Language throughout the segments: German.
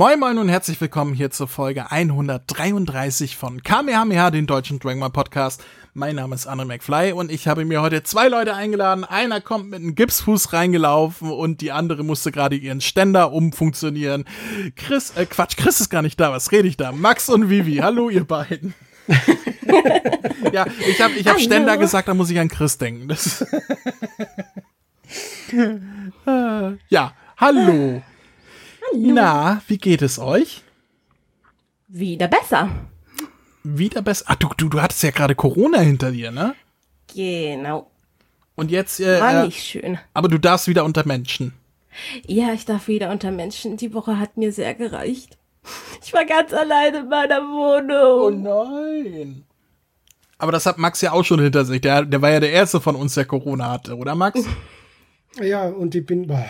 Moin Moin und herzlich willkommen hier zur Folge 133 von Kamehameha, den deutschen Dragon Ball Podcast. Mein Name ist Anne McFly und ich habe mir heute zwei Leute eingeladen. Einer kommt mit einem Gipsfuß reingelaufen und die andere musste gerade ihren Ständer umfunktionieren. Chris, äh Quatsch, Chris ist gar nicht da. Was rede ich da? Max und Vivi. Hallo ihr beiden. ja, ich habe ich hab Ständer gesagt, da muss ich an Chris denken. Das ja, hallo. Hallo. Na, wie geht es euch? Wieder besser. Wieder besser. Ach, du, du, du hattest ja gerade Corona hinter dir, ne? Genau. Und jetzt. Äh, War äh, nicht schön. aber du darfst wieder unter Menschen. Ja, ich darf wieder unter Menschen. Die Woche hat mir sehr gereicht. Ich war ganz allein in meiner Wohnung. nein. Aber das hat Max ja auch schon hinter sich. Der, der war ja der Erste von uns, der Corona hatte, oder Max? Ja, und ich bin, boah,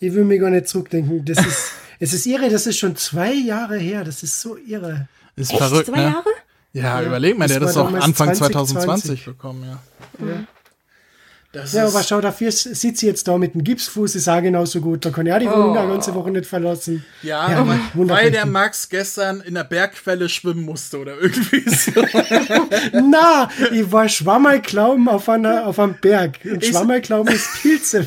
ich will mir gar nicht zurückdenken. Das ist, es ist irre, das ist schon zwei Jahre her. Das ist so irre. Ist Echt? verrückt, Zwei ne? Jahre? Ja, überleg mal, Das der hat das auch Anfang 2020 2020 bekommen, ja. Das Ja, aber schau, dafür sitze ich jetzt da mit dem Gipsfuß, ist auch genauso gut. Da kann ich auch die Wohnung eine ganze Woche nicht verlassen. ja, Ja, aber weil der Max gestern in der Bergquelle schwimmen musste oder irgendwie so. Na, ich war Schwammerklauben auf, einer, auf einem Berg. Und Schwammerklauben ist Pilze.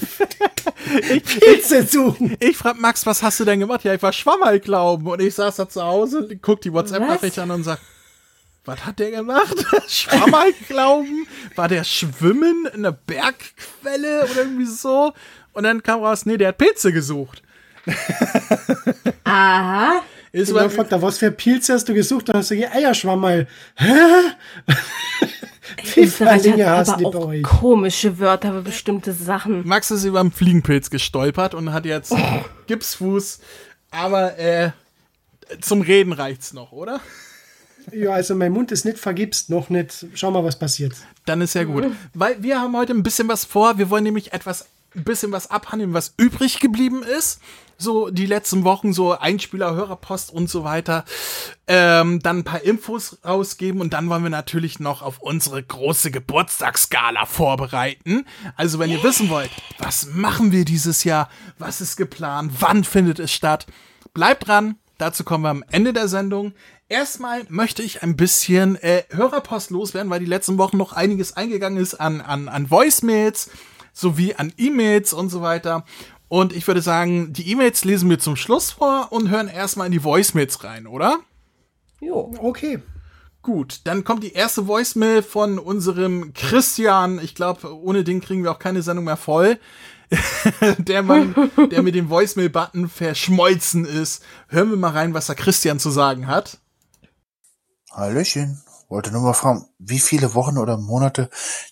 Pilze suchen. Ich frag Max, was hast du denn gemacht? Ja, ich war Schwammerl glauben. Und ich saß da zu Hause, guck die WhatsApp-Nachricht Was? an und sag, was hat der gemacht? Schwammerl glauben? War der schwimmen in der Bergquelle oder irgendwie so? Und dann kam raus, nee, der hat Pilze gesucht. Aha. Ist Und dann fragt er, was für Pilze hast du gesucht? Dann hast du gesagt, Eierschwammerl. Hä? Wie viele hat hast aber die bei euch? komische Wörter für bestimmte Sachen. Max ist über einen Fliegenpilz gestolpert und hat jetzt Gipsfuß. Aber äh, zum Reden reicht's noch, oder? Ja, also mein Mund ist nicht vergibst, noch nicht. Schau mal, was passiert. Dann ist ja gut. Weil wir haben heute ein bisschen was vor. Wir wollen nämlich etwas, ein bisschen was abhandeln, was übrig geblieben ist. So die letzten Wochen, so Einspieler, Hörerpost und so weiter. Ähm, dann ein paar Infos rausgeben und dann wollen wir natürlich noch auf unsere große Geburtstagsgala vorbereiten. Also wenn ihr wissen wollt, was machen wir dieses Jahr, was ist geplant, wann findet es statt, bleibt dran. Dazu kommen wir am Ende der Sendung. Erstmal möchte ich ein bisschen äh, Hörerpost loswerden, weil die letzten Wochen noch einiges eingegangen ist an, an, an Voicemails sowie an E-Mails und so weiter. Und ich würde sagen, die E-Mails lesen wir zum Schluss vor und hören erstmal in die Voicemails rein, oder? Jo. Okay. Gut, dann kommt die erste Voicemail von unserem Christian. Ich glaube, ohne den kriegen wir auch keine Sendung mehr voll. der Mann, der mit dem Voicemail-Button verschmolzen ist. Hören wir mal rein, was der Christian zu sagen hat. Hallöchen. Wollte nur mal fragen, wie viele Wochen oder Monate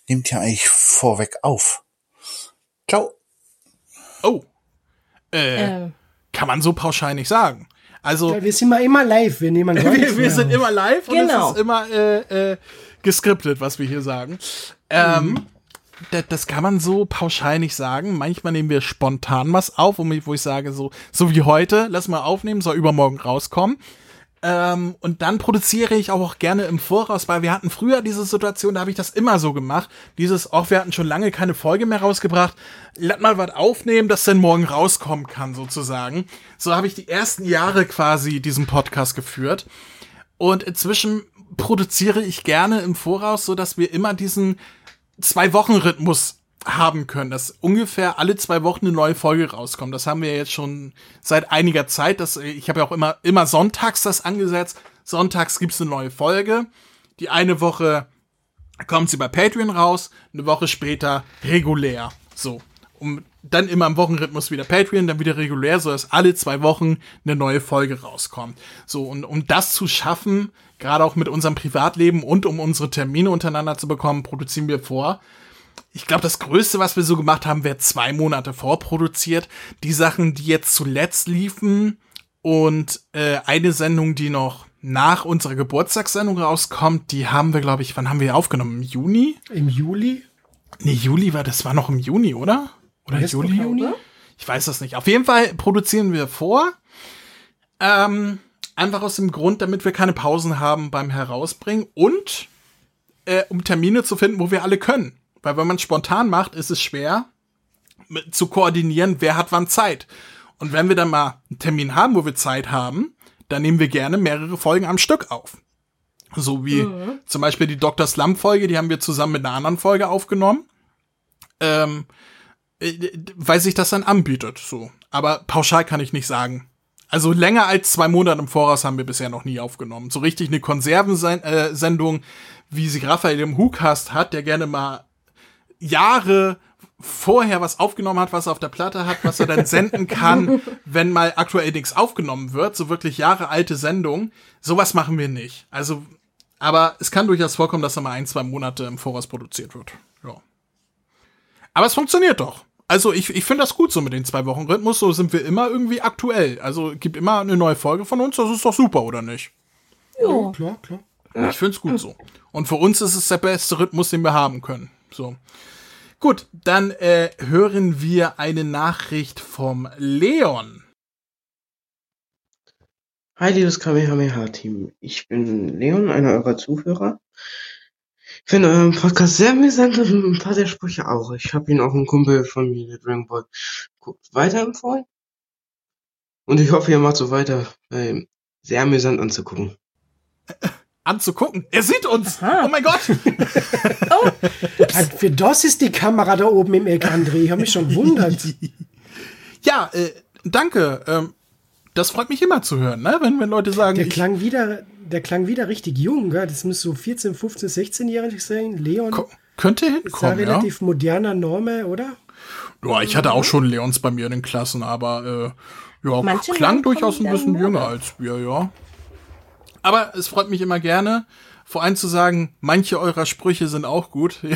nehmt ihr eigentlich vorweg auf? Ciao. Oh. Äh, Ähm, kann man so pauschal nicht sagen. Also, Ja, wir sind mal immer live, wir nehmen wir, wir sind immer live und Genau. es ist immer äh, äh, geskriptet, was wir hier sagen. Ähm, das, das kann man so pauschal nicht sagen. Manchmal nehmen wir spontan was auf, wo ich, wo ich sage, so, so wie heute, lass mal aufnehmen, soll übermorgen rauskommen. Ähm, und dann produziere ich auch gerne im Voraus, weil wir hatten früher diese Situation, da habe ich das immer so gemacht. Dieses, auch wir hatten schon lange keine Folge mehr rausgebracht. Lass mal was aufnehmen, das dann morgen rauskommen kann, sozusagen. So habe ich die ersten Jahre quasi diesen Podcast geführt. Und inzwischen produziere ich gerne im Voraus, so dass wir immer diesen Zwei-Wochen-Rhythmus haben können, dass ungefähr alle zwei Wochen eine neue Folge rauskommt. Das haben wir jetzt schon seit einiger Zeit. Das, ich habe ja auch immer, immer sonntags das angesetzt. Sonntags gibt's eine neue Folge. Die eine Woche kommt sie bei Patreon raus, eine Woche später regulär. So. Um dann immer im Wochenrhythmus wieder Patreon, dann wieder regulär, so dass alle zwei Wochen eine neue Folge rauskommt. So, und um das zu schaffen, gerade auch mit unserem Privatleben und um unsere Termine untereinander zu bekommen, produzieren wir vor. Ich glaube, das Größte, was wir so gemacht haben, wäre zwei Monate vorproduziert. Die Sachen, die jetzt zuletzt liefen und äh, eine Sendung, die noch nach unserer Geburtstagssendung rauskommt, die haben wir, glaube ich, wann haben wir aufgenommen? Im Juni? Im Juli? Nee, Juli war, das war noch im Juni, oder? Oder Weiß Juli? Juni? Ich weiß das nicht. Auf jeden Fall produzieren wir vor. Ähm, einfach aus dem Grund, damit wir keine Pausen haben beim Herausbringen und äh, um Termine zu finden, wo wir alle können. Weil wenn man spontan macht, ist es schwer zu koordinieren, wer hat wann Zeit. Und wenn wir dann mal einen Termin haben, wo wir Zeit haben, dann nehmen wir gerne mehrere Folgen am Stück auf. So wie mhm. zum Beispiel die Dr. Slump-Folge, die haben wir zusammen mit einer anderen Folge aufgenommen. Ähm, äh, weil sich das dann anbietet, so. Aber pauschal kann ich nicht sagen. Also länger als zwei Monate im Voraus haben wir bisher noch nie aufgenommen. So richtig eine Konservensendung, wie sie Raphael im Hookast hat, der gerne mal Jahre vorher was aufgenommen hat, was er auf der Platte hat, was er dann senden kann, wenn mal aktuell nichts aufgenommen wird, so wirklich Jahre alte Sendung. Sowas machen wir nicht. Also, aber es kann durchaus vorkommen, dass er mal ein, zwei Monate im Voraus produziert wird. Ja. Aber es funktioniert doch. Also ich, ich finde das gut so mit den zwei Wochen Rhythmus. So sind wir immer irgendwie aktuell. Also gibt immer eine neue Folge von uns. Das ist doch super, oder nicht? Ja, klar, klar. Ich finde es gut so. Und für uns ist es der beste Rhythmus, den wir haben können. So. Gut, dann äh, hören wir eine Nachricht vom Leon. Hi, liebes Kamehameha-Team. Ich bin Leon, einer eurer Zuhörer. Ich finde euren Podcast sehr amüsant und ein paar der Sprüche auch. Ich habe ihn auch einem Kumpel von mir, der Dragon Ball guckt, weiterempfohlen. Und ich hoffe, ihr macht so weiter, weil sehr amüsant anzugucken. Anzugucken. Er sieht uns. Aha. Oh mein Gott. oh. Für das ist die Kamera da oben im Eck, André. Ich habe mich schon wundert. ja, äh, danke. Ähm, das freut mich immer zu hören, ne? wenn, wenn Leute sagen. Der klang wieder, der klang wieder richtig jung, gell? Das muss so 14, 15, 16-jährig sein. Leon. Ko könnte hinkommen. Ist relativ ja. moderner Name, oder? Ja, ich hatte auch schon Leons bei mir in den Klassen, aber äh, ja, Manche klang durchaus ein bisschen jünger als wir, ja. Aber es freut mich immer gerne, vor allem zu sagen, manche eurer Sprüche sind auch gut. ich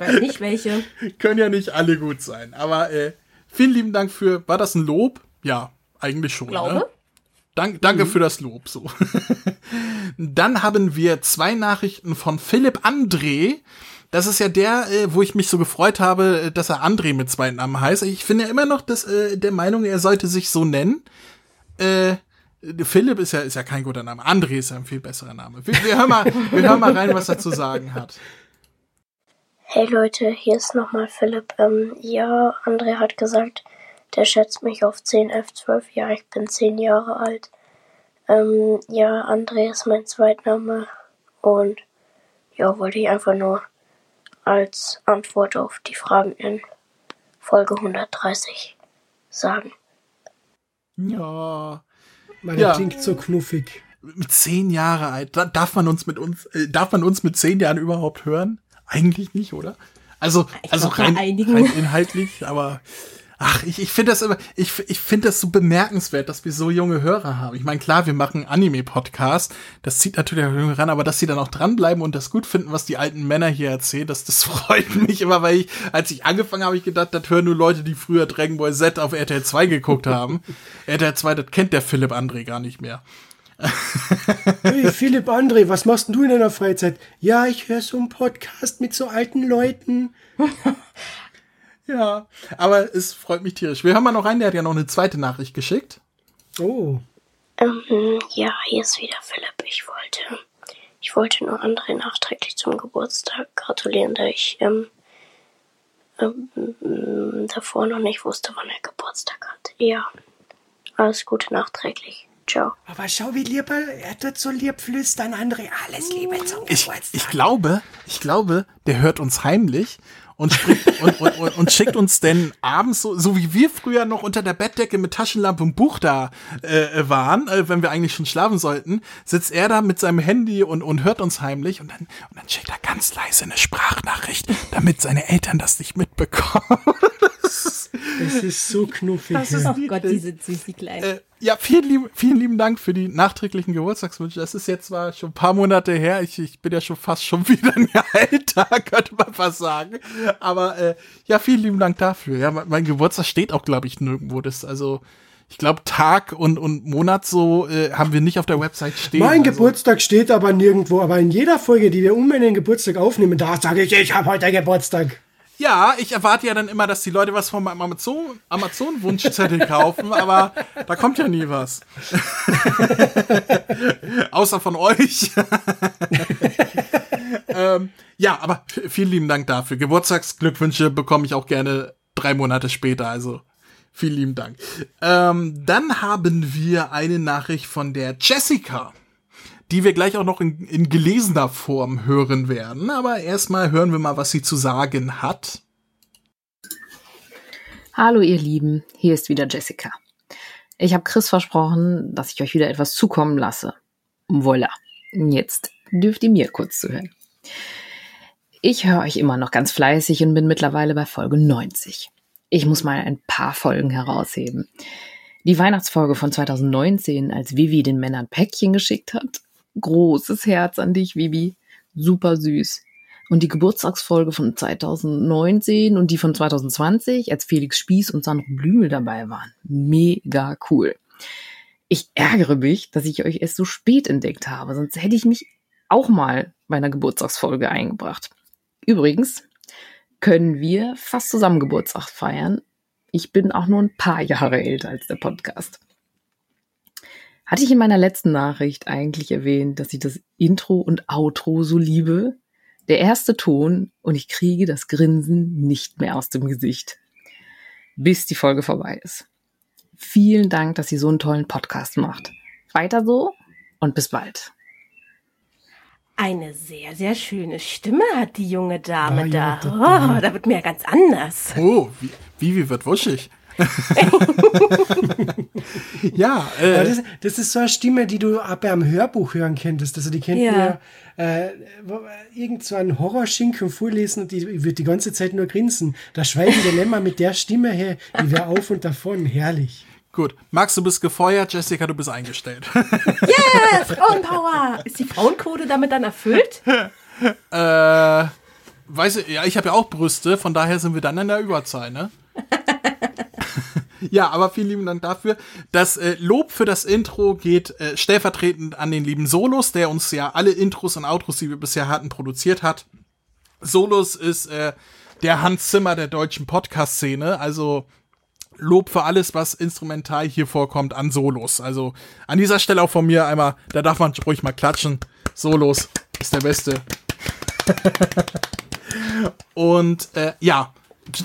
weiß nicht welche. Können ja nicht alle gut sein, aber äh, Vielen lieben Dank für, war das ein Lob? Ja, eigentlich schon. Glaube. Ne? Dank, danke mhm. für das Lob. So. Dann haben wir zwei Nachrichten von Philipp André. Das ist ja der, äh, wo ich mich so gefreut habe, äh, dass er André mit zwei Namen heißt. Ich bin ja immer noch des, äh, der Meinung, er sollte sich so nennen. Äh, Philipp ist ja, ist ja kein guter Name. André ist ja ein viel besserer Name. Wir, wir, hören, mal, wir hören mal rein, was er zu sagen hat. Hey Leute, hier ist nochmal Philipp. Ähm, ja, André hat gesagt, der schätzt mich auf 10, 11, 12. Ja, ich bin 10 Jahre alt. Ähm, ja, André ist mein Zweitname. Und ja, wollte ich einfach nur als Antwort auf die Fragen in Folge 130 sagen. Ja. Man ja. klingt so knuffig. Mit zehn Jahre alt. Darf man uns mit uns, äh, darf man uns mit zehn Jahren überhaupt hören? Eigentlich nicht, oder? Also, ich also rein, rein inhaltlich, aber ach, ich, ich finde das immer, ich, ich finde das so bemerkenswert, dass wir so junge Hörer haben. Ich meine, klar, wir machen Anime-Podcast, das zieht natürlich auch Junge ran, aber dass sie dann auch dranbleiben und das gut finden, was die alten Männer hier erzählen, das, das freut mich immer, weil ich, als ich angefangen habe, ich gedacht, das hören nur Leute, die früher Dragon Ball Z auf RTL 2 geguckt haben. RTL 2, das kennt der Philipp André gar nicht mehr. hey, Philipp André, was machst du in deiner Freizeit? Ja, ich höre so einen Podcast mit so alten Leuten. Ja, aber es freut mich tierisch. Wir hören mal noch rein, der hat ja noch eine zweite Nachricht geschickt. Oh. Ähm, ja, hier ist wieder Philipp. Ich wollte, ich wollte nur André nachträglich zum Geburtstag gratulieren, da ich ähm, ähm, davor noch nicht wusste, wann er Geburtstag hat. Ja, alles Gute nachträglich. Ciao. Aber schau, wie lieb er, tut so lieb flüstern, André. Alles Liebe zum ich, ich glaube, ich glaube, der hört uns heimlich und, spricht, und, und, und, und, schickt uns denn abends, so, so wie wir früher noch unter der Bettdecke mit Taschenlampe und Buch da äh, waren, äh, wenn wir eigentlich schon schlafen sollten, sitzt er da mit seinem Handy und, und hört uns heimlich und dann, und dann schickt er ganz leise eine Sprachnachricht, damit seine Eltern das nicht mitbekommen. Es ist so knuffig. Das ist, oh Gott, diese süß, die Kleine. Äh, ja, vielen lieben, vielen lieben Dank für die nachträglichen Geburtstagswünsche. Das ist jetzt zwar schon ein paar Monate her. Ich, ich bin ja schon fast schon wieder ein Jahr älter, könnte man fast sagen. Aber äh, ja, vielen lieben Dank dafür. Ja, mein, mein Geburtstag steht auch, glaube ich, nirgendwo. Das also ich glaube, Tag und, und Monat so äh, haben wir nicht auf der Website stehen. Mein also. Geburtstag steht aber nirgendwo. Aber in jeder Folge, die wir um meinen Geburtstag aufnehmen, da sage ich, ich habe heute Geburtstag. Ja, ich erwarte ja dann immer, dass die Leute was vom Amazon, Amazon Wunschzettel kaufen, aber da kommt ja nie was. Außer von euch. ähm, ja, aber vielen lieben Dank dafür. Geburtstagsglückwünsche bekomme ich auch gerne drei Monate später, also vielen lieben Dank. Ähm, dann haben wir eine Nachricht von der Jessica, die wir gleich auch noch in, in gelesener Form hören werden. Aber erstmal hören wir mal, was sie zu sagen hat. Hallo ihr Lieben, hier ist wieder Jessica. Ich habe Chris versprochen, dass ich euch wieder etwas zukommen lasse. Voila, jetzt dürft ihr mir kurz zuhören. Ich höre euch immer noch ganz fleißig und bin mittlerweile bei Folge 90. Ich muss mal ein paar Folgen herausheben. Die Weihnachtsfolge von 2019, als Vivi den Männern Päckchen geschickt hat. Großes Herz an dich, Vivi. Super süß. Und die Geburtstagsfolge von 2019 und die von 2020, als Felix Spieß und Sandro Blümel dabei waren. Mega cool. Ich ärgere mich, dass ich euch erst so spät entdeckt habe, sonst hätte ich mich auch mal bei einer Geburtstagsfolge eingebracht. Übrigens, können wir fast zusammen Geburtstag feiern. Ich bin auch nur ein paar Jahre älter als der Podcast. Hatte ich in meiner letzten Nachricht eigentlich erwähnt, dass ich das Intro und Outro so liebe? Der erste Ton und ich kriege das Grinsen nicht mehr aus dem Gesicht. Bis die Folge vorbei ist. Vielen Dank, dass ihr so einen tollen Podcast macht. Weiter so und bis bald. Eine sehr, sehr schöne Stimme hat die junge Dame Ah, ja, da. das- Oh, da wird mir ja ganz anders. Oh, wie, Vivi wird wuschig. ja, äh, das, das ist so eine Stimme, die du auch beim Hörbuch hören könntest. Also die kennt Ja. mir äh, irgend so einen Horrorschinken vorlesen und die wird die ganze Zeit nur grinsen. Das schweigende Lämmer mit der Stimme her, die wäre auf und davon. Herrlich. gut. Max, du bist gefeuert, Jessica, du bist eingestellt. Yeah, Frauenpower! Ist die Frauenquote damit dann erfüllt? äh, weiß ich, ja, ich habe ja auch Brüste, von daher sind wir dann in der Überzahl, ne? Ja, aber vielen lieben Dank dafür. Das äh, Lob für das Intro geht äh, stellvertretend an den lieben Solos, der uns ja alle Intros und Outros, die wir bisher hatten, produziert hat. Solos ist äh, der Hans Zimmer der deutschen Podcast-Szene, also Lob für alles, was instrumental hier vorkommt an Solos. Also an dieser Stelle auch von mir einmal, da darf man ruhig mal klatschen. Solos ist der Beste. Und äh, ja,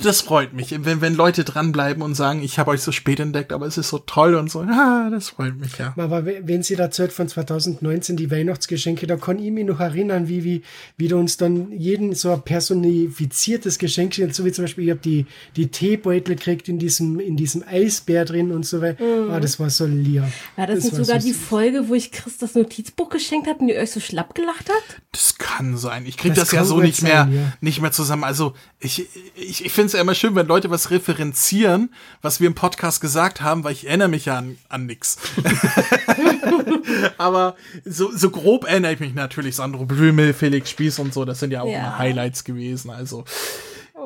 das freut mich, wenn, wenn Leute dranbleiben und sagen, ich habe euch so spät entdeckt, aber es ist so toll und so. Ja, das freut mich, ja. Aber we- wenn sie da erzählt von 2019, die Weihnachtsgeschenke, da kann ich mich noch erinnern, wie, wie, wie du uns dann jeden so ein personifiziertes Geschenk schenkt, so wie zum Beispiel, ich habe die, die Teebeutel gekriegt in diesem, in diesem Eisbär drin und so weiter. Ah, das war so lieb. War das, nicht sogar so die süß. Folge, wo ich Chris das Notizbuch geschenkt habe und die euch so schlapp gelacht hat? Das kann sein. Ich krieg das, Das ja so nicht mehr, sein, ja. nicht mehr zusammen. Also ich, ich, ich finde es ja immer schön, wenn Leute was referenzieren, was wir im Podcast gesagt haben, weil ich erinnere mich ja an, an nix. Aber so, so grob erinnere ich mich natürlich. Sandro Blümel, Felix Spieß und so, das sind ja auch Ja. immer Highlights gewesen. Also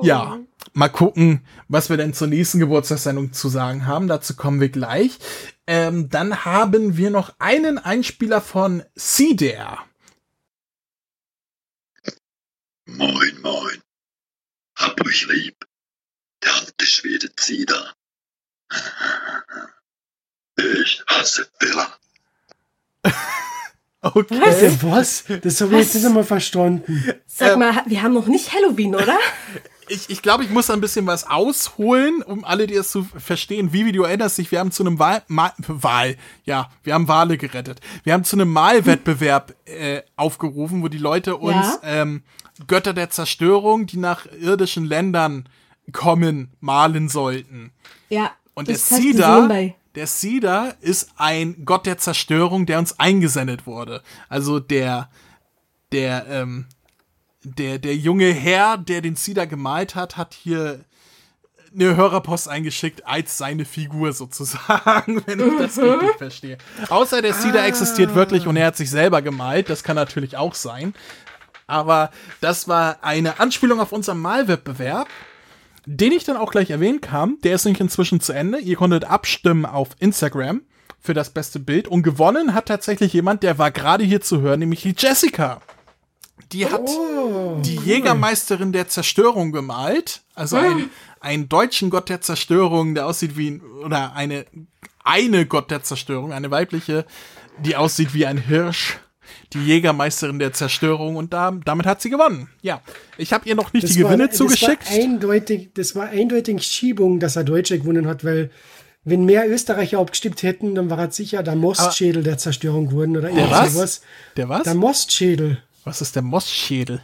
ja, mal gucken, was wir denn zur nächsten Geburtstagssendung zu sagen haben. Dazu kommen wir gleich. Ähm, dann haben wir noch einen Einspieler von CDR. Moin, moin. Hab euch lieb. Der alte Schwede Zieder. Ich hasse Villa. Okay. Äh, was? Das habe ich jetzt nicht einmal verstanden. Sag mal, wir haben noch nicht Halloween, oder? Ich, ich glaube, ich muss ein bisschen was ausholen, um alle, die es zu verstehen. Vivi, du erinnerst dich, wir haben zu einem Wahl, Mal, Wahl, ja, wir haben Wale gerettet. Wir haben zu einem Malwettbewerb äh, aufgerufen, wo die Leute uns Ja. ähm, Götter der Zerstörung, die nach irdischen Ländern kommen, malen sollten. Ja. Und der bei- der Cedar ist ein Gott der Zerstörung, der uns eingesendet wurde. Also der, der, ähm, der, der junge Herr, der den Cedar gemalt hat, hat hier eine Hörerpost eingeschickt als seine Figur sozusagen, wenn ich das richtig verstehe. Außer der Cedar existiert wirklich und er hat sich selber gemalt, das kann natürlich auch sein. Aber das war eine Anspielung auf unseren Malwettbewerb, den ich dann auch gleich erwähnen kam. Der ist nämlich inzwischen zu Ende. Ihr konntet abstimmen auf Instagram für das beste Bild und gewonnen hat tatsächlich jemand, der war gerade hier zu hören, nämlich die Jessica. Die hat die Jägermeisterin der Zerstörung gemalt, also ein, einen deutschen Gott der Zerstörung, der aussieht wie ein, oder eine eine Gott der Zerstörung, eine weibliche, die aussieht wie ein Hirsch die Jägermeisterin der Zerstörung und da, damit hat sie gewonnen. Ja, ich habe ihr noch nicht Das die Gewinne war, zugeschickt. Das war eindeutig, das war eindeutig Schiebung, dass er Deutsche gewonnen hat, weil wenn mehr Österreicher abgestimmt hätten, dann war er sicher der Mostschädel der Zerstörung geworden oder irgend was? sowas. Der was? Der Mostschädel. Was ist der Mossschädel?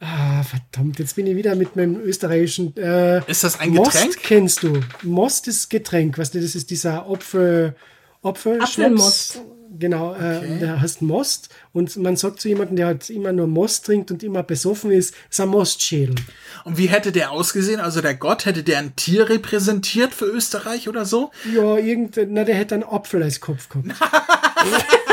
Ah, verdammt, jetzt bin ich wieder mit meinem österreichischen. Äh, Ist das ein Most Getränk? kennst du. Most ist Getränk, weißt du, das ist dieser Apfel, Apfel Apfelmost. Genau, äh, der heißt Most. Und man sagt zu jemandem, der halt immer nur Most trinkt und immer besoffen ist, ist ein Mostschädel. Und wie hätte der ausgesehen? Also der Gott, hätte der ein Tier repräsentiert für Österreich oder so? Ja, irgend, na, der hätte einen Apfel als Kopf gehabt.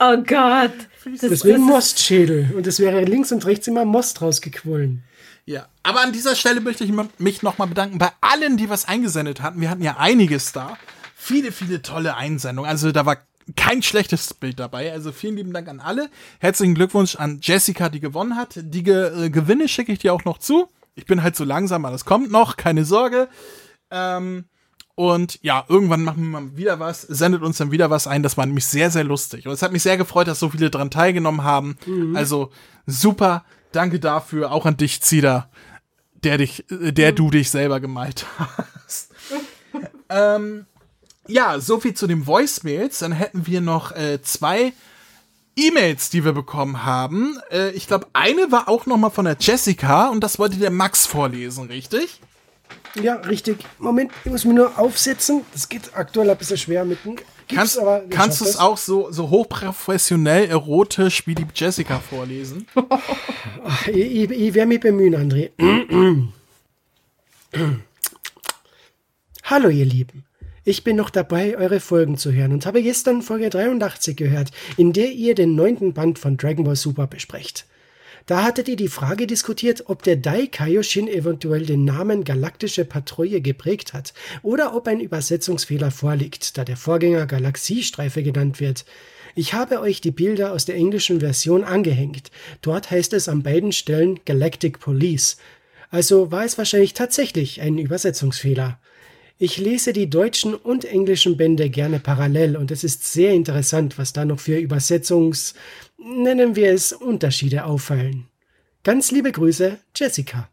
Oh Gott. Das, Deswegen Mostschädel. Und es wäre links und rechts immer Most rausgequollen. Ja, aber an dieser Stelle möchte ich mich nochmal bedanken bei allen, die was eingesendet hatten. Wir hatten ja einiges da. Viele, viele tolle Einsendungen. Also da war kein schlechtes Bild dabei. Also vielen lieben Dank an alle. Herzlichen Glückwunsch an Jessica, die gewonnen hat. Die Ge äh, Gewinne schicke ich dir auch noch zu. Ich bin halt so langsam, aber das kommt noch, keine Sorge. Ähm, und ja, irgendwann machen wir mal wieder was, sendet uns dann wieder was ein. Das war nämlich sehr, sehr lustig. Und es hat mich sehr gefreut, dass so viele dran teilgenommen haben. Also super, danke dafür. Auch an dich, Zieder, der dich, äh, der du dich selber gemalt hast. ähm, ja, so viel zu den Voicemails. Dann hätten wir noch äh, zwei E-Mails, die wir bekommen haben. Äh, ich glaube, eine war auch noch mal von der Jessica und das wollte der Max vorlesen, richtig? Ja, richtig. Moment, ich muss mich nur aufsetzen. Das geht aktuell ein bisschen schwer mit dem Gips, Kannst, kannst du es auch so, so hochprofessionell, erotisch wie die Jessica vorlesen? Ich, ich, ich werde mich bemühen, André. Hallo, ihr Lieben. Ich bin noch dabei, eure Folgen zu hören und habe gestern Folge 83 gehört, in der ihr den neunten Band von Dragon Ball Super besprecht. Da hattet ihr die Frage diskutiert, ob der Dai Kaioshin eventuell den Namen Galaktische Patrouille geprägt hat oder ob ein Übersetzungsfehler vorliegt, da der Vorgänger Galaxiestreife genannt wird. Ich habe euch die Bilder aus der englischen Version angehängt. Dort heißt es an beiden Stellen Galactic Police. Also war es wahrscheinlich tatsächlich ein Übersetzungsfehler. Ich lese die deutschen und englischen Bände gerne parallel und es ist sehr interessant, was da noch für Übersetzungs, nennen wir es, Unterschiede auffallen. Ganz liebe Grüße, Jessica.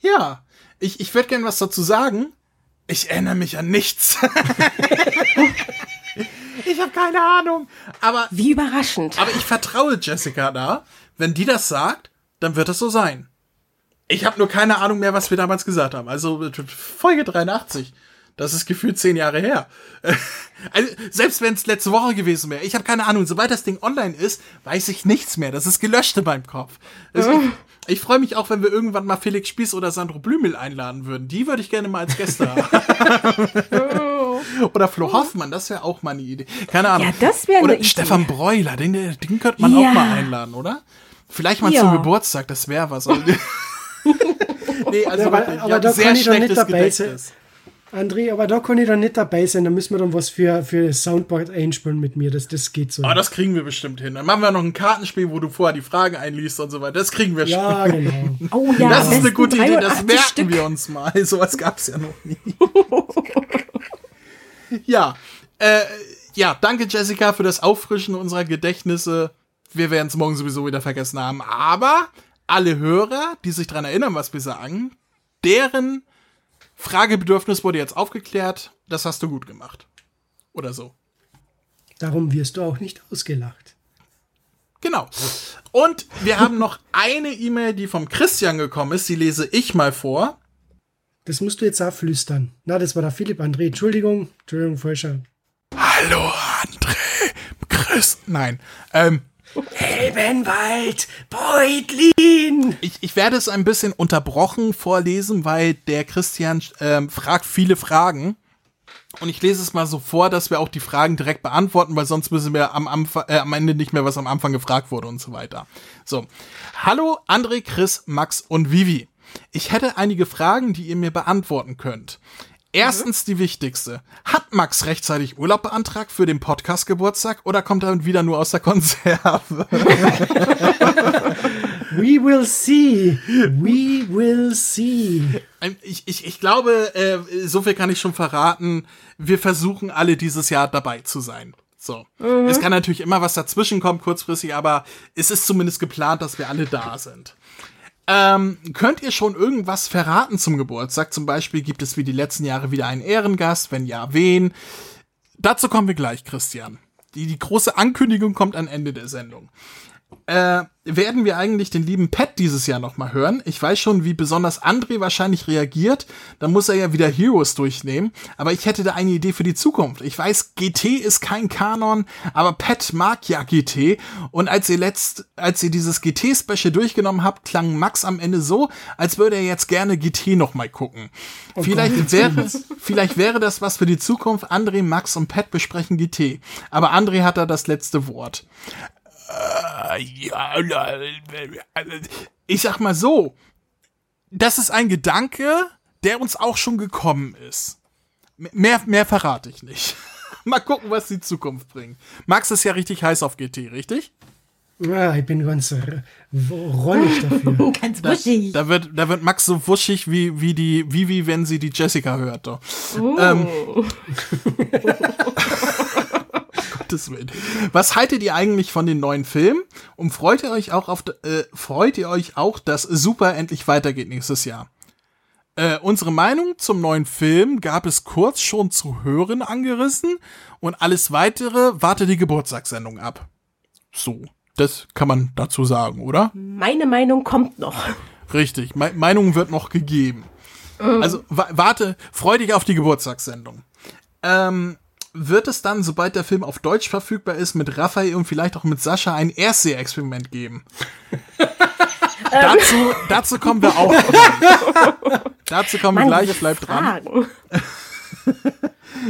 Ja, ich, ich würde gerne was dazu sagen. Ich erinnere mich an nichts. ich habe keine Ahnung. Aber, wie überraschend. aber ich vertraue Jessica da. Wenn die das sagt, dann wird es so sein. Ich habe nur keine Ahnung mehr, was wir damals gesagt haben. Also Folge 83. Das ist gefühlt zehn Jahre her. Also, selbst wenn es letzte Woche gewesen wäre, ich habe keine Ahnung. Sobald das Ding online ist, weiß ich nichts mehr. Das ist gelöscht in meinem Kopf. Also, ich ich freue mich auch, wenn wir irgendwann mal Felix Spieß oder Sandro Blümel einladen würden. Die würde ich gerne mal als Gäste haben. oder Flo Hoffmann, das wäre auch mal eine Idee. Keine Ahnung. Ja, das wäre Oder eine Idee. Stefan Breuler, den, den könnte man Ja. auch mal einladen, oder? Vielleicht mal Ja. zum Geburtstag, das wäre was. nee, also Ja, aber- wirklich, ich aber da sehr kann ich doch nicht schlechtes dabei sein. André, aber da kann ich dann nicht dabei sein, da müssen wir dann was für, für das Soundboard einspielen mit mir, das, das geht so. Aber das kriegen wir bestimmt hin. Dann machen wir noch ein Kartenspiel, wo du vorher die Fragen einliest und so weiter. Das kriegen wir ja, schon. genau. Oh ja, das ist eine gute Idee, das 83 merken Stück. wir uns mal. Sowas gab es ja noch nie. ja, äh, ja, danke Jessica für das Auffrischen unserer Gedächtnisse. Wir werden es morgen sowieso wieder vergessen haben. Aber alle Hörer, die sich dran erinnern, was wir sagen, deren Fragebedürfnis wurde jetzt aufgeklärt. Das hast du gut gemacht. Oder so. Darum wirst du auch nicht ausgelacht. Genau. Und wir haben noch eine E-Mail, die vom Christian gekommen ist. Die lese ich mal vor. Das musst du jetzt auch flüstern. Na, das war der Philipp André. Entschuldigung, Entschuldigung, falscher. Hallo, André. Chris. Nein. Ähm, Elbenwald, Beutlin! ich, ich werde es ein bisschen unterbrochen vorlesen, weil der Christian ähm, fragt viele Fragen. Und ich lese es mal so vor, dass wir auch die Fragen direkt beantworten, weil sonst müssen wir am, Anfang, äh, am Ende nicht mehr, was am Anfang gefragt wurde und so weiter. So. Hallo, André, Chris, Max und Vivi. Ich hätte einige Fragen, die ihr mir beantworten könnt. Erstens die wichtigste. Hat Max rechtzeitig Urlaub beantragt für den Podcast-Geburtstag oder kommt er wieder nur aus der Konserve? We will see. We will see. Ähm, Ich, ich, ich glaube, äh, so viel kann ich schon verraten. Wir versuchen alle dieses Jahr dabei zu sein. So. Es kann natürlich immer was dazwischen kommen, kurzfristig, aber es ist zumindest geplant, dass wir alle da sind. Ähm, könnt ihr schon irgendwas verraten zum Geburtstag? Zum Beispiel gibt es wie die letzten Jahre wieder einen Ehrengast, wenn ja, wen? Dazu kommen wir gleich, Christian. Die, die große Ankündigung kommt am Ende der Sendung. Äh, werden wir eigentlich den lieben Pat dieses Jahr noch mal hören? Ich weiß schon, wie besonders André wahrscheinlich reagiert. Da muss er ja wieder Heroes durchnehmen. Aber ich hätte da eine Idee für die Zukunft. Ich weiß, GT ist kein Kanon, aber Pat mag ja GT. Und als ihr letzt, als ihr dieses GT-Special durchgenommen habt, klang Max am Ende so, als würde er jetzt gerne GT noch mal gucken. vielleicht wäre, vielleicht wäre das was für die Zukunft. André, Max und Pat besprechen GT. Aber André hat da das letzte Wort. Äh, ich sag mal so, das ist ein Gedanke, der uns auch schon gekommen ist. Mehr, mehr verrate ich nicht. mal gucken, was die Zukunft bringt. Max ist ja richtig heiß auf GT, richtig? Ja, ich bin ganz r- rollig dafür. Ganz Da, wuschig. da wird, da wird Max so wuschig wie, wie die, wie, wie wenn sie die Jessica hört. Doch. Ähm, Gottes Willen. Was haltet ihr eigentlich von den neuen Filmen? Und freut ihr euch auch auf, äh, freut ihr euch auch, dass Super endlich weitergeht nächstes Jahr? Äh, unsere Meinung zum neuen Film gab es kurz schon zu hören angerissen und alles weitere warte die Geburtstagssendung ab. So, das kann man dazu sagen, oder? Meine Meinung kommt noch. Richtig, Me Meinung wird noch gegeben. Also wa warte, freu dich auf die Geburtstagssendung. Ähm, wird es dann, sobald der Film auf Deutsch verfügbar ist, mit Raphael und vielleicht auch mit Sascha ein Erstseh-Experiment geben? dazu, dazu kommen wir auch. gleich. dazu kommen wir Mann, gleich, diese bleibt dran.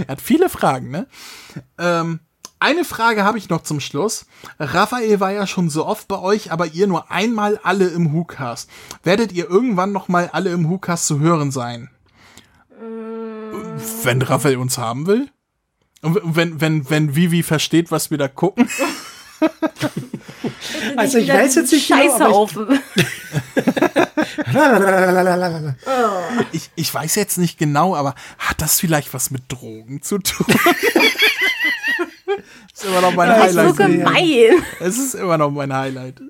Er hat viele Fragen, ne? Ähm, eine Frage habe ich noch zum Schluss. Raphael war ja schon so oft bei euch, aber ihr nur einmal alle im WhoCast. Werdet ihr irgendwann noch mal alle im WhoCast zu hören sein? Wenn Raphael uns haben will? Und w- wenn, wenn, wenn Vivi versteht, was wir da gucken? Also ich weiß jetzt nicht genau, Scheiße aber auf. Ich, ich weiß jetzt nicht genau, aber hat das vielleicht was mit Drogen zu tun? ist immer noch mein Das ist so Highlight. Highlight. gemein. Es ist immer noch mein Highlight.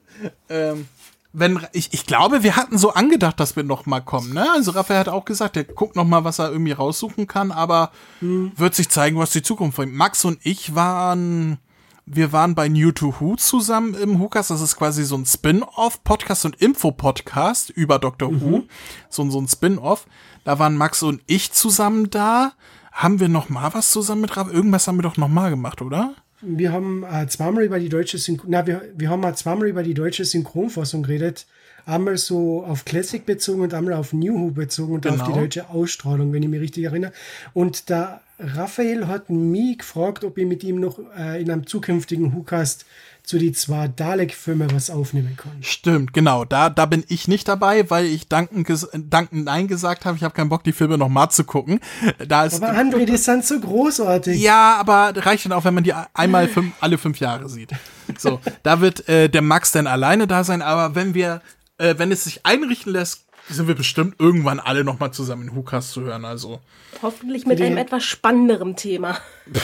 Ähm, wenn, ich, ich glaube, wir hatten so angedacht, dass wir noch mal kommen. Ne? Also Raphael hat auch gesagt, er guckt noch mal, was er irgendwie raussuchen kann, aber wird sich zeigen, was die Zukunft bringt. Max und ich waren, wir waren bei New to Who zusammen im Hukas. Das ist quasi so ein Spin-off-Podcast und Info-Podcast über Dr. Who. So, ein- so ein Spin-off. Da waren Max und ich zusammen da. Haben wir noch mal was zusammen mit Raphael? Irgendwas haben wir doch noch mal gemacht, oder? Wir haben äh, zweimal über die deutsche Synchron, na, wir, wir haben mal zweimal über die deutsche Synchronfassung geredet. Einmal so auf Classic bezogen und einmal auf New Who bezogen und auf die Genau. deutsche Ausstrahlung, wenn ich mich richtig erinnere. Und der Raphael hat mich gefragt, ob ich mit ihm noch äh, in einem zukünftigen WhoCast zu die zwei Dalek-Filme was aufnehmen kann. Stimmt, genau. Da, da bin ich nicht dabei, weil ich Danken, ges Danken Nein gesagt habe. Ich habe keinen Bock, die Filme noch mal zu gucken. Da ist, Aber André, die sind so großartig. ja, aber reicht dann auch, wenn man die einmal fünf, alle fünf Jahre sieht. So, da wird äh, der Max dann alleine da sein. Aber wenn wir, äh, wenn es sich einrichten lässt, sind wir bestimmt irgendwann alle noch mal zusammen in Hukas zu hören. Also Hoffentlich mit einem etwas spannenderen Thema.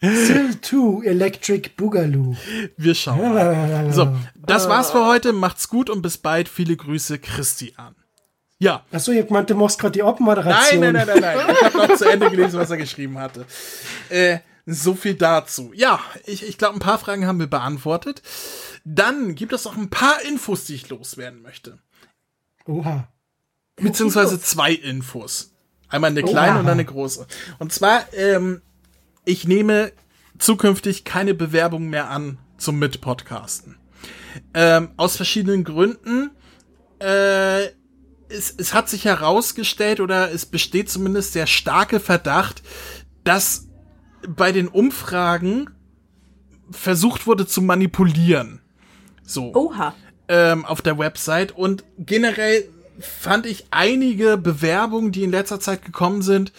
Still 2 Electric Boogaloo. wir schauen. Mal. So, das war's für heute. Macht's gut und bis bald. Viele Grüße, Christian. Ja. Achso, ihr meint, du machst gerade die Nein, Abmoderation. nein, nein, nein, nein. Ich habe noch zu Ende gelesen, was er geschrieben hatte. Äh, so viel dazu. Ja, ich, ich glaube, ein paar Fragen haben wir beantwortet. Dann gibt es noch ein paar Infos, die ich loswerden möchte. Oha. Beziehungsweise zwei Infos. Einmal eine kleine Oha. und eine große. Und zwar, ähm, ich nehme zukünftig keine Bewerbung mehr an zum Mitpodcasten. Ähm, aus verschiedenen Gründen. Äh, es, es hat sich herausgestellt oder es besteht zumindest der starke Verdacht, dass bei den Umfragen versucht wurde zu manipulieren. So Oha. Ähm, auf der Website und generell fand ich einige Bewerbungen, die in letzter Zeit gekommen sind,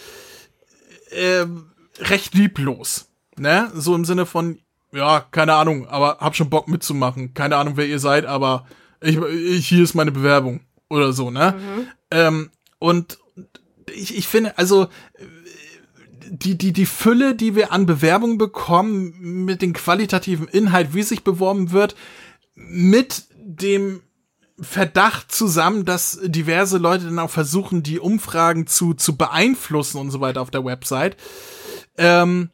ähm, recht lieblos. Ne? So im Sinne von, ja, keine Ahnung, aber hab schon Bock mitzumachen. Keine Ahnung, wer ihr seid, aber ich, ich hier ist meine Bewerbung oder so, ne? Ähm, und ich, ich finde, also die, die, die Fülle, die wir an Bewerbung bekommen, mit dem qualitativen Inhalt, wie sich beworben wird, mit dem Verdacht zusammen, dass diverse Leute dann auch versuchen, die Umfragen zu, zu beeinflussen und so weiter auf der Website, ähm,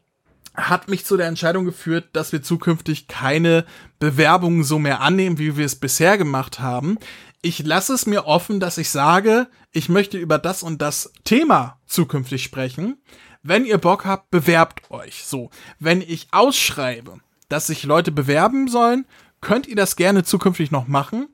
hat mich zu der Entscheidung geführt, dass wir zukünftig keine Bewerbungen so mehr annehmen, wie wir es bisher gemacht haben. Ich lasse es mir offen, dass ich sage, ich möchte über das und das Thema zukünftig sprechen. Wenn ihr Bock habt, bewerbt euch. So, wenn ich ausschreibe, dass sich Leute bewerben sollen, könnt ihr das gerne zukünftig noch machen.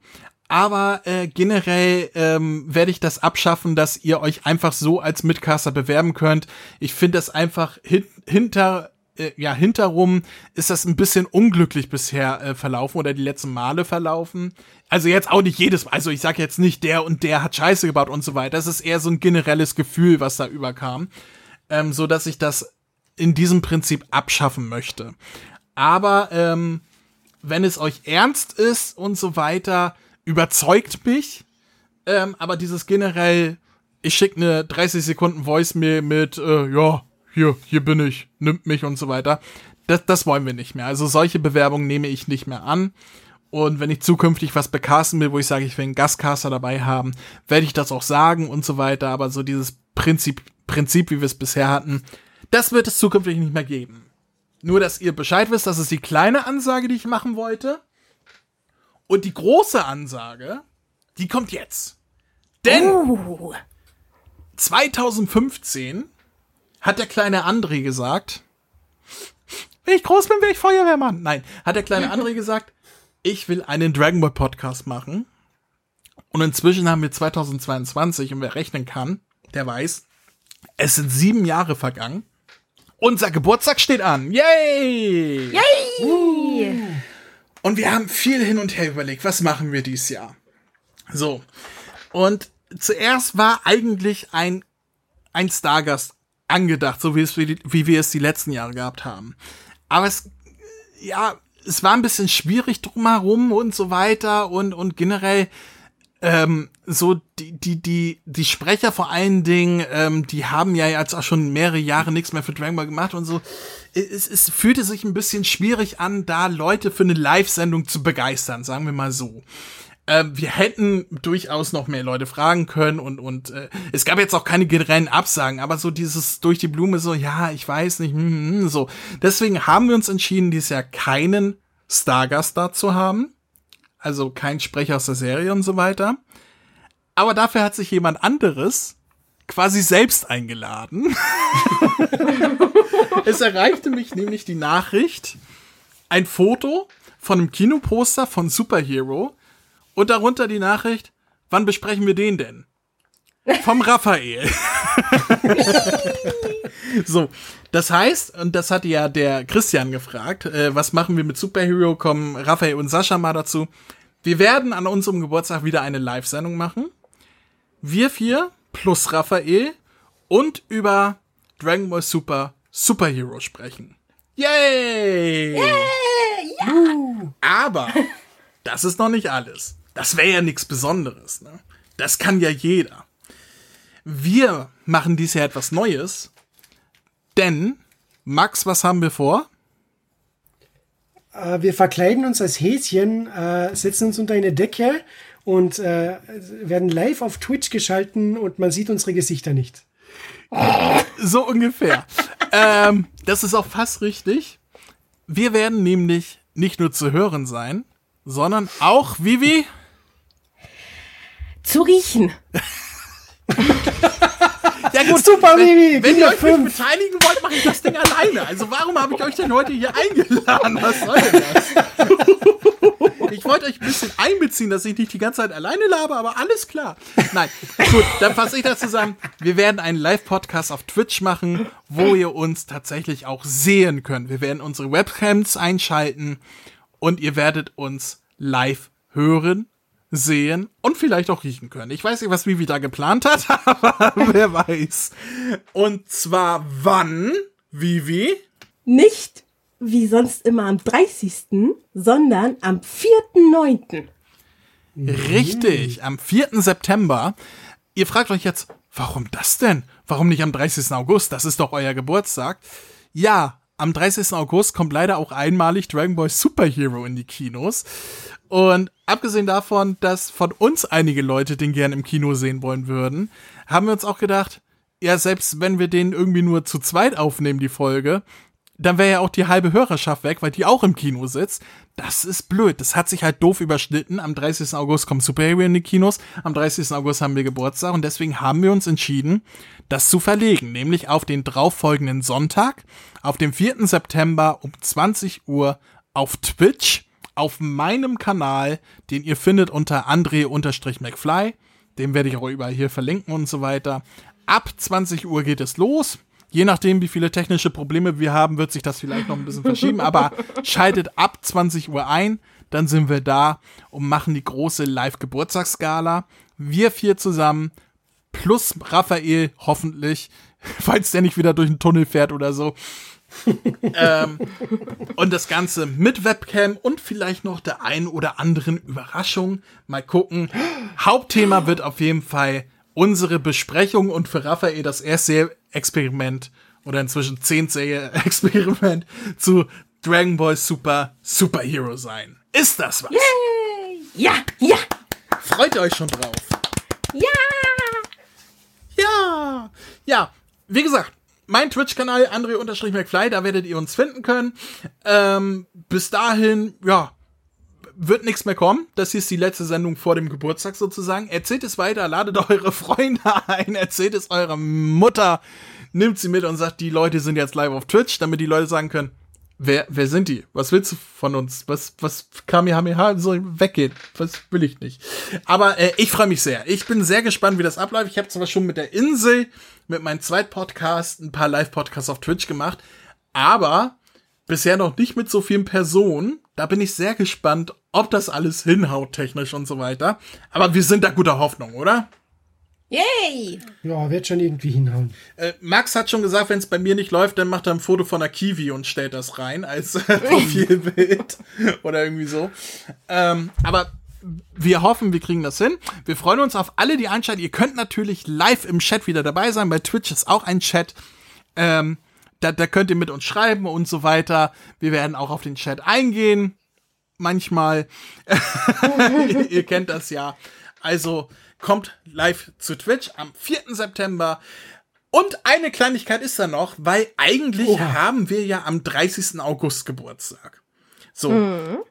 Aber äh, generell ähm, werde ich das abschaffen, dass ihr euch einfach so als Mitcaster bewerben könnt. Ich finde das einfach hin hinter äh, ja hinterrum ist das ein bisschen unglücklich bisher äh, verlaufen oder die letzten Male verlaufen. Also jetzt auch nicht jedes, also ich sage jetzt nicht der und der hat Scheiße gebaut und so weiter. Das ist eher so ein generelles Gefühl, was da überkam, ähm, so dass ich das in diesem Prinzip abschaffen möchte. Aber ähm, wenn es euch ernst ist und so weiter, überzeugt mich. Ähm, aber dieses generell, ich schicke eine 30 Sekunden Voice-Mail mit, äh, ja, hier, hier bin ich, nimmt mich und so weiter. Das, das wollen wir nicht mehr. Also solche Bewerbungen nehme ich nicht mehr an. Und wenn ich zukünftig was becasten will, wo ich sage, ich will einen Gastcaster dabei haben, werde ich das auch sagen und so weiter. Aber so dieses Prinzip, Prinzip, wie wir es bisher hatten, das wird es zukünftig nicht mehr geben. Nur, dass ihr Bescheid wisst, das ist die kleine Ansage, die ich machen wollte. Und die große Ansage, die kommt jetzt. Denn Uh, 2015 hat der kleine André gesagt, wenn ich groß bin, wäre ich Feuerwehrmann. Nein, hat der kleine André gesagt, ich will einen Dragon Ball Podcast machen. Und inzwischen haben wir 2022 und wer rechnen kann, der weiß, es sind sieben Jahre vergangen. Unser Geburtstag steht an. Yay! yay! Und wir haben viel hin und her überlegt, was machen wir dieses Jahr? So. Und zuerst war eigentlich ein, ein Stargast angedacht, so wie, es, wie, wie wir es die letzten Jahre gehabt haben. Aber es, ja, es war ein bisschen schwierig drumherum und so weiter und, und generell, ähm, so die, die, die, die Sprecher vor allen Dingen, ähm, die haben ja jetzt auch schon mehrere Jahre nichts mehr für Dragon Ball gemacht und so. Es, es fühlte sich ein bisschen schwierig an, da Leute für eine Live-Sendung zu begeistern, sagen wir mal so. Ähm, wir hätten durchaus noch mehr Leute fragen können und und äh, es gab jetzt auch keine generellen Absagen, aber so dieses durch die Blume so, ja, ich weiß nicht, hm, hm, so. Deswegen haben wir uns entschieden, dieses Jahr keinen Stargast da zu haben also kein Sprecher aus der Serie und so weiter. Aber dafür hat sich jemand anderes quasi selbst eingeladen. es erreichte mich nämlich die Nachricht, ein Foto von einem Kinoposter von Superhero und darunter die Nachricht, wann besprechen wir den denn? Vom Raphael. so, das heißt, und das hatte ja der Christian gefragt, äh, was machen wir mit Superhero? Kommen Raphael und Sascha mal dazu. Wir werden an unserem Geburtstag wieder eine Live-Sendung machen. Wir vier plus Raphael und über Dragon Ball Super Superhero sprechen. Yay! Yay! Ja! Aber das ist noch nicht alles. Das wäre ja nichts Besonderes. Ne? Das kann ja jeder. Wir machen dies Jahr etwas Neues, denn Max, was haben wir vor? Äh, wir verkleiden uns als Häschen, äh, setzen uns unter eine Decke und äh, werden live auf Twitch geschalten und man sieht unsere Gesichter nicht. So ungefähr. ähm, das ist auch fast richtig. Wir werden nämlich nicht nur zu hören sein, sondern auch, Vivi, Zu riechen. Ja gut, Super, wenn, Vivi, wenn Kinder ihr euch nicht fünf. beteiligen wollt, mache ich das Ding alleine. Also warum habe ich euch denn heute hier eingeladen? Was soll denn das? Ich wollte euch ein bisschen einbeziehen, dass ich nicht die ganze Zeit alleine labe, aber alles klar. Nein, gut, dann fasse ich das zusammen. Wir werden einen Live-Podcast auf Twitch machen, wo ihr uns tatsächlich auch sehen könnt. Wir werden unsere Webcams einschalten und ihr werdet uns live hören, sehen und vielleicht auch riechen können. Ich weiß nicht, was Vivi da geplant hat, aber wer weiß. Und zwar wann, Vivi? Nicht wie sonst immer am 30., sondern am 4.9. Richtig, am 4. September. Ihr fragt euch jetzt, warum das denn? Warum nicht am 30. August? Das ist doch euer Geburtstag. Ja, am 30. August kommt leider auch einmalig Dragon Ball Super Hero in die Kinos. Und abgesehen davon, dass von uns einige Leute den gern im Kino sehen wollen würden, haben wir uns auch gedacht, ja, selbst wenn wir den irgendwie nur zu zweit aufnehmen, die Folge, dann wäre ja auch die halbe Hörerschaft weg, weil die auch im Kino sitzt. Das ist blöd. Das hat sich halt doof überschnitten. Am 30. August kommt Super Hero in die Kinos. Am 30. August haben wir Geburtstag und deswegen haben wir uns entschieden, das zu verlegen, nämlich auf den darauffolgenden Sonntag, auf dem 4. September um 20 Uhr auf Twitch, auf meinem Kanal, den ihr findet unter Andre-McFly. Den werde ich auch überall hier verlinken und so weiter. Ab 20 Uhr geht es los. Je nachdem, wie viele technische Probleme wir haben, wird sich das vielleicht noch ein bisschen verschieben, aber schaltet ab 20 Uhr ein, dann sind wir da und machen die große Live-Geburtstagsskala. Wir vier zusammen, plus Raphael, hoffentlich, falls der nicht wieder durch den Tunnel fährt oder so. ähm, und das Ganze mit Webcam und vielleicht noch der ein oder anderen Überraschung. Mal gucken. Hauptthema wird auf jeden Fall unsere Besprechung und für Raphael das erste Experiment oder inzwischen zehnte Experiment zu Dragon Ball Super Superhero sein. Ist das was? Yay! Ja, ja, Freut euch schon drauf. ja! Ja, ja, wie gesagt, mein Twitch-Kanal, Andre-McFly, da werdet ihr uns finden können. Ähm, bis dahin, ja, wird nichts mehr kommen. Das hier ist die letzte Sendung vor dem Geburtstag sozusagen. Erzählt es weiter, ladet eure Freunde ein, erzählt es eurer Mutter, nimmt sie mit und sagt, die Leute sind jetzt live auf Twitch, damit die Leute sagen können, wer, wer sind die? Was willst du von uns? Was, was Kamehameha soll weggehen? Was will ich nicht? Aber äh, ich freue mich sehr. Ich bin sehr gespannt, wie das abläuft. Ich habe zwar schon mit der Insel, mit meinem Zweitpodcast, ein paar Live-Podcasts auf Twitch gemacht, aber bisher noch nicht mit so vielen Personen. Da bin ich sehr gespannt, ob das alles hinhaut, technisch und so weiter. Aber wir sind da guter Hoffnung, oder? Yay! Ja, wird schon irgendwie hinhauen. Äh, Max hat schon gesagt, wenn es bei mir nicht läuft, dann macht er ein Foto von einer Kiwi und stellt das rein als Profilbild oder irgendwie so. Ähm, aber wir hoffen, wir kriegen das hin. Wir freuen uns auf alle, die einschalten. Ihr könnt natürlich live im Chat wieder dabei sein. Bei Twitch ist auch ein Chat. Ähm, da, da könnt ihr mit uns schreiben und so weiter. Wir werden auch auf den Chat eingehen. Manchmal. ihr, ihr kennt das ja. Also kommt live zu Twitch am 4. September. Und eine Kleinigkeit ist da noch, weil eigentlich haben wir ja am 30. August Geburtstag. So,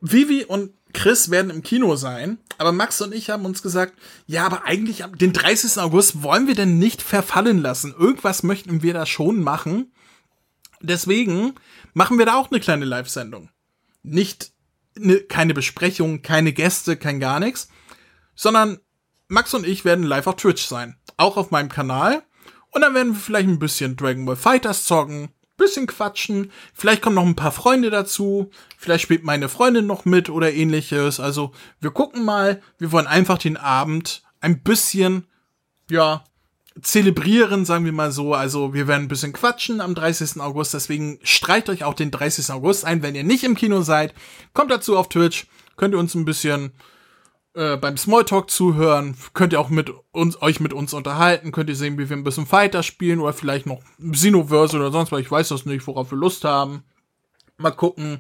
Vivi und Chris werden im Kino sein, aber Max und ich haben uns gesagt, ja, aber eigentlich am den 30. August wollen wir denn nicht verfallen lassen. Irgendwas möchten wir da schon machen. Deswegen machen wir da auch eine kleine Live-Sendung. Nicht ne, keine Besprechung, keine Gäste, kein gar nichts, sondern Max und ich werden live auf Twitch sein. Auch auf meinem Kanal. Und dann werden wir vielleicht ein bisschen Dragon Ball Fighters zocken, bisschen quatschen. Vielleicht kommen noch ein paar Freunde dazu. Vielleicht spielt meine Freundin noch mit oder ähnliches. Also wir gucken mal. Wir wollen einfach den Abend ein bisschen, ja, zelebrieren, sagen wir mal so. Also wir werden ein bisschen quatschen am 30. August. Deswegen streicht euch auch den 30. August ein, wenn ihr nicht im Kino seid. Kommt dazu auf Twitch. Könnt ihr uns ein bisschen äh, beim Smalltalk zuhören, könnt ihr auch mit uns, euch mit uns unterhalten, könnt ihr sehen, wie wir ein bisschen Fighter spielen oder vielleicht noch Xenoverse oder sonst was, ich weiß das nicht, worauf wir Lust haben. Mal gucken.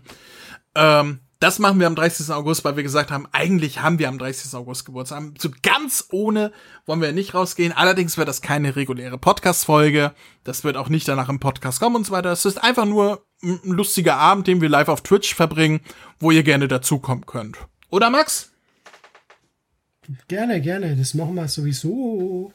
Ähm, das machen wir am 30. August, weil wir gesagt haben, eigentlich haben wir am 30. August Geburtstag. So ganz ohne wollen wir nicht rausgehen. Allerdings wird das keine reguläre Podcast-Folge. Das wird auch nicht danach im Podcast kommen und so weiter. Es ist einfach nur ein lustiger Abend, den wir live auf Twitch verbringen, wo ihr gerne dazukommen könnt. Oder Max? Gerne, gerne. Das machen wir sowieso.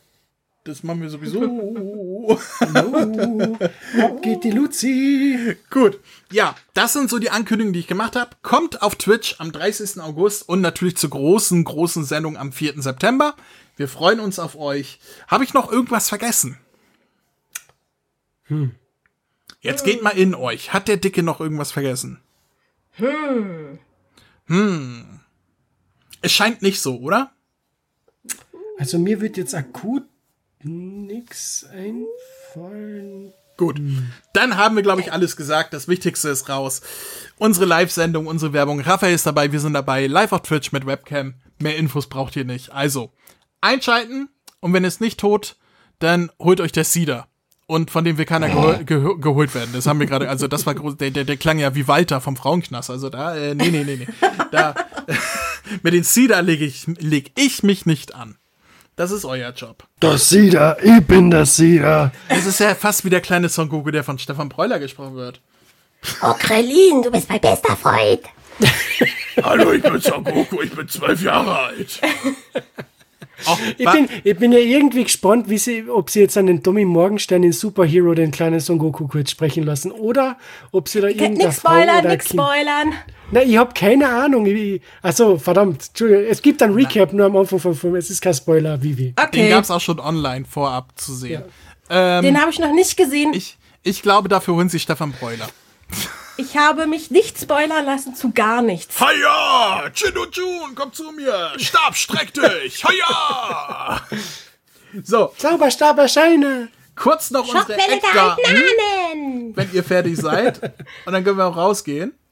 Das machen wir sowieso. Hallo. Ab geht die Luzi. Gut. Ja, das sind so die Ankündigungen, die ich gemacht habe. Kommt auf Twitch am 30. August und natürlich zur großen, großen Sendung am 4. September. Wir freuen uns auf euch. Habe ich noch irgendwas vergessen? Hm. Jetzt geht mal in euch. Hat der Dicke noch irgendwas vergessen? Hm. Es scheint nicht so, oder? Also mir wird jetzt akut nix einfallen. Gut. Dann haben wir, glaube ich, alles gesagt. Das Wichtigste ist raus. Unsere Live-Sendung, unsere Werbung. Raphael ist dabei, wir sind dabei. Live auf Twitch mit Webcam. Mehr Infos braucht ihr nicht. Also, einschalten. Und wenn es nicht tut, dann holt euch der Cedar. Und von dem will keiner geho geho geholt werden. Das haben wir gerade, also das war groß, der, der, der klang ja wie Walter vom Frauenknast. Also da, äh, nee, nee, nee, nee. Da, mit den Cedar lege ich, leg ich mich nicht an. Das ist euer Job. Das Sieder, ich bin das Sieder. Das ist ja fast wie der kleine Son Goku, der von Stefan Breuler gesprochen wird. Oh, Krellin, du bist mein bester Freund. Hallo, ich bin Son Goku, ich bin zwölf Jahre alt. Ich bin, ich bin ja irgendwie gespannt, wie sie, ob sie jetzt an den Tommy Morgenstern, den Superhero, den kleinen Son Goku kurz sprechen lassen. Oder ob sie da irgendeine Nix spoilern, oder nix Kind- spoilern. Na, ich habe keine Ahnung. Ich, also verdammt, Entschuldigung. Es gibt ein Recap nur am Anfang vom Film. Es ist kein Spoiler, Vivi. Den Okay, gab's auch schon online vorab zu sehen. Ähm, den habe ich noch nicht gesehen. ich, ich glaube, dafür holen sie Stefan Breuler. Ich habe mich nicht spoilern lassen zu gar nichts. Hiya! Chin und Jun, komm zu mir! Stab, streck dich! Hiya! So, Zauberstab erscheine. kurz noch unsere Eckdaten, gehalten wenn ihr fertig seid. Und dann können wir auch rausgehen.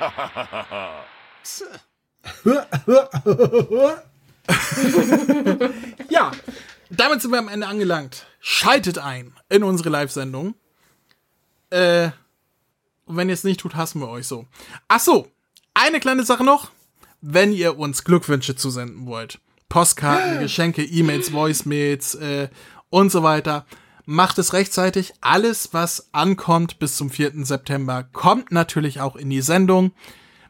Ja, damit sind wir am Ende angelangt. Schaltet ein in unsere Live-Sendung. Äh, wenn ihr es nicht tut, hassen wir euch so. Ach so, eine kleine Sache noch. Wenn ihr uns Glückwünsche zusenden wollt, Postkarten, Geschenke, E-Mails, Voicemails äh, und so weiter, macht es rechtzeitig. Alles, was ankommt bis zum 4. September, kommt natürlich auch in die Sendung.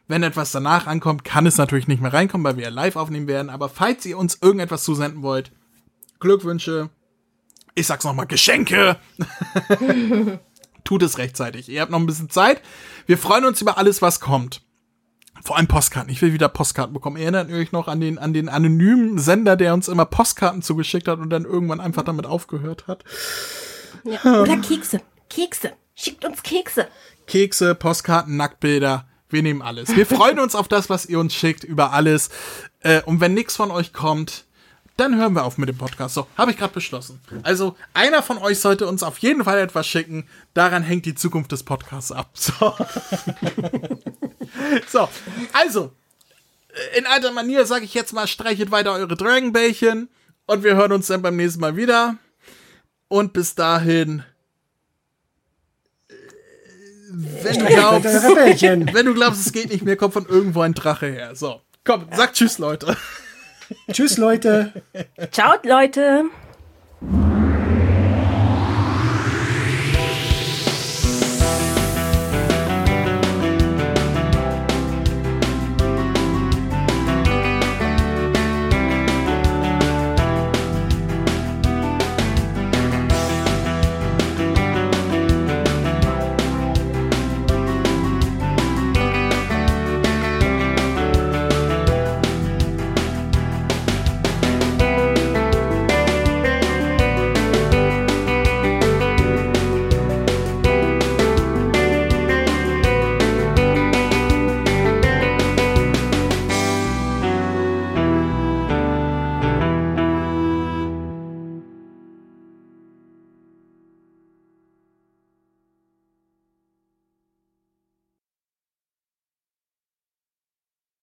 Wenn etwas danach ankommt, kann es natürlich nicht mehr reinkommen, weil wir ja live aufnehmen werden. Aber falls ihr uns irgendetwas zusenden wollt, Glückwünsche, ich sag's nochmal, Geschenke, tut es rechtzeitig. Ihr habt noch ein bisschen Zeit. Wir freuen uns über alles, was kommt. Vor allem Postkarten. Ich will wieder Postkarten bekommen. Erinnert ihr euch noch an den, an den anonymen Sender, der uns immer Postkarten zugeschickt hat und dann irgendwann einfach damit aufgehört hat? Ja. Oder Kekse. Kekse. Schickt uns Kekse. Kekse, Postkarten, Nacktbilder. Wir nehmen alles. Wir freuen uns auf das, was ihr uns schickt, über alles. Äh, und wenn nichts von euch kommt, dann hören wir auf mit dem Podcast. So, habe ich gerade beschlossen. Also, einer von euch sollte uns auf jeden Fall etwas schicken. Daran hängt die Zukunft des Podcasts ab. So, so also, äh, in alter Manier sage ich jetzt mal, streichet weiter eure Dragonbällchen. Und wir hören uns dann beim nächsten Mal wieder. Und bis dahin. äh, Wenn du, glaubst, wenn du glaubst, es geht nicht mehr, kommt von irgendwo ein Drache her. So, komm, sag Tschüss, Leute. Tschüss, Leute. Ciao, Leute.